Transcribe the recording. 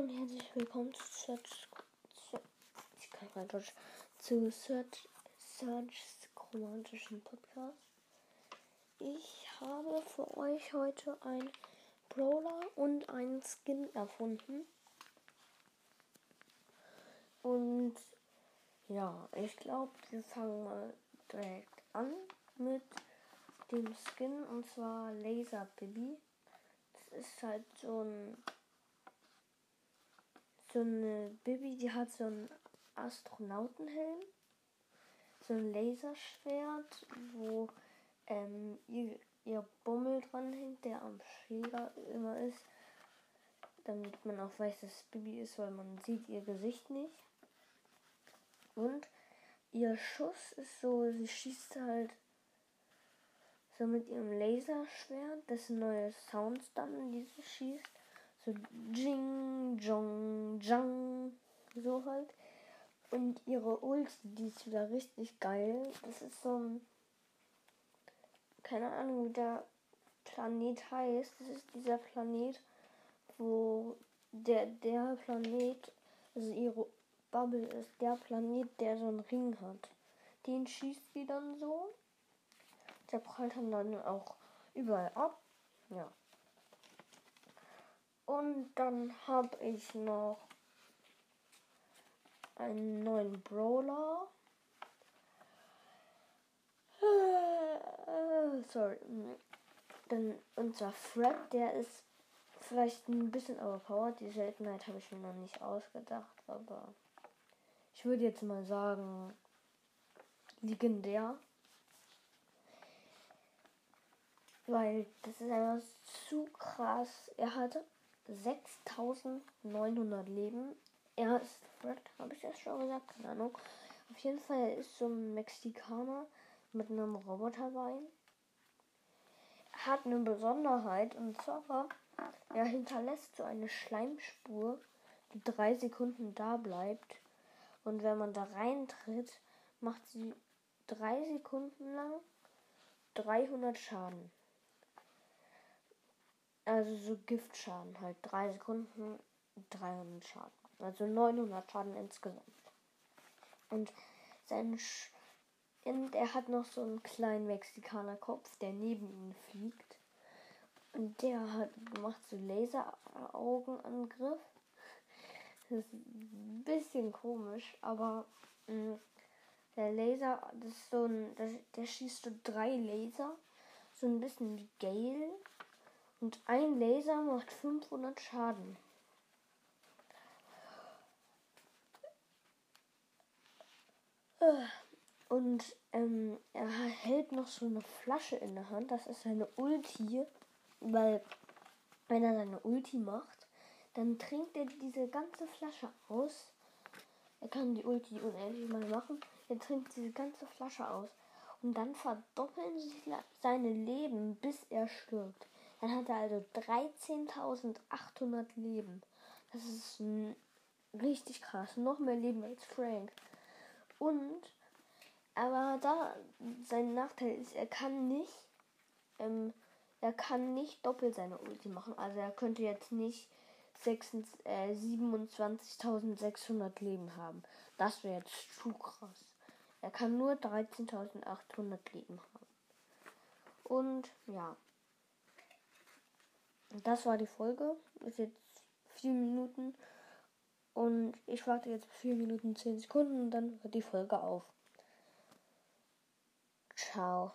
und herzlich willkommen zu Search. Zu, ich kann kein Deutsch. Zu Search, Searchs romantischen Podcast. Ich habe für euch heute ein Brawler und einen Skin erfunden. Und ja, ich glaube, wir fangen mal direkt an mit dem Skin und zwar Laser Baby. Das ist halt so ein so eine Bibi, die hat so einen Astronautenhelm, so ein Laserschwert, wo ähm, ihr, ihr Bummel dran hängt, der am Schläger immer ist, damit man auch weiß, dass es Bibi ist, weil man sieht ihr Gesicht nicht. Und ihr Schuss ist so, sie schießt halt so mit ihrem Laserschwert, das neue Sounds dann, die sie schießt so Jing, Jong, Jang, so halt. Und ihre Ult, die ist wieder richtig geil. Das ist so ein, keine Ahnung, wie der Planet heißt. Das ist dieser Planet, wo der, der Planet, also ihre Bubble ist, der Planet, der so einen Ring hat. Den schießt sie dann so. Der prallt dann auch überall ab. Ja. Und dann habe ich noch einen neuen Brawler. Sorry. Dann unser Fred, der ist vielleicht ein bisschen overpowered. Die Seltenheit habe ich mir noch nicht ausgedacht, aber ich würde jetzt mal sagen, legendär. Weil das ist einfach zu krass. Er hatte 6900 Leben. Er ist Fred, habe ich das schon gesagt? Keine Ahnung. Auf jeden Fall ist so ein Mexikaner mit einem Roboterbein. Er hat eine Besonderheit und zwar, er hinterlässt so eine Schleimspur, die drei Sekunden da bleibt. Und wenn man da reintritt, macht sie drei Sekunden lang 300 Schaden. Also so Giftschaden halt. Drei Sekunden 300 Schaden. Also 900 Schaden insgesamt. Und sein Sch und er hat noch so einen kleinen Mexikanerkopf, der neben ihm fliegt. Und der hat macht so Laseraugenangriff. Das ist ein bisschen komisch, aber mh, mm, der Laser, das ist so ein, der, der schießt so drei Laser, so ein bisschen wie Gale und ein Laser macht 500 Schaden. Und ähm, er hält noch so eine Flasche in der Hand. Das ist seine Ulti. Weil, wenn er seine Ulti macht, dann trinkt er diese ganze Flasche aus. Er kann die Ulti unendlich mal machen. Er trinkt diese ganze Flasche aus. Und dann verdoppeln sich seine Leben, bis er stirbt. Dann hat er also 13.800 Leben. Das ist richtig krass. Noch mehr Leben als Frank. Und, aber da sein Nachteil ist, er kann nicht, ähm, er kann nicht doppelt seine Ulti machen. Also er könnte jetzt nicht äh, 27.600 Leben haben. Das wäre jetzt zu krass. Er kann nur 13.800 Leben haben. Und ja. Das war die Folge. Ist jetzt vier Minuten. Und ich warte jetzt vier Minuten zehn Sekunden und dann hört die Folge auf. Ciao.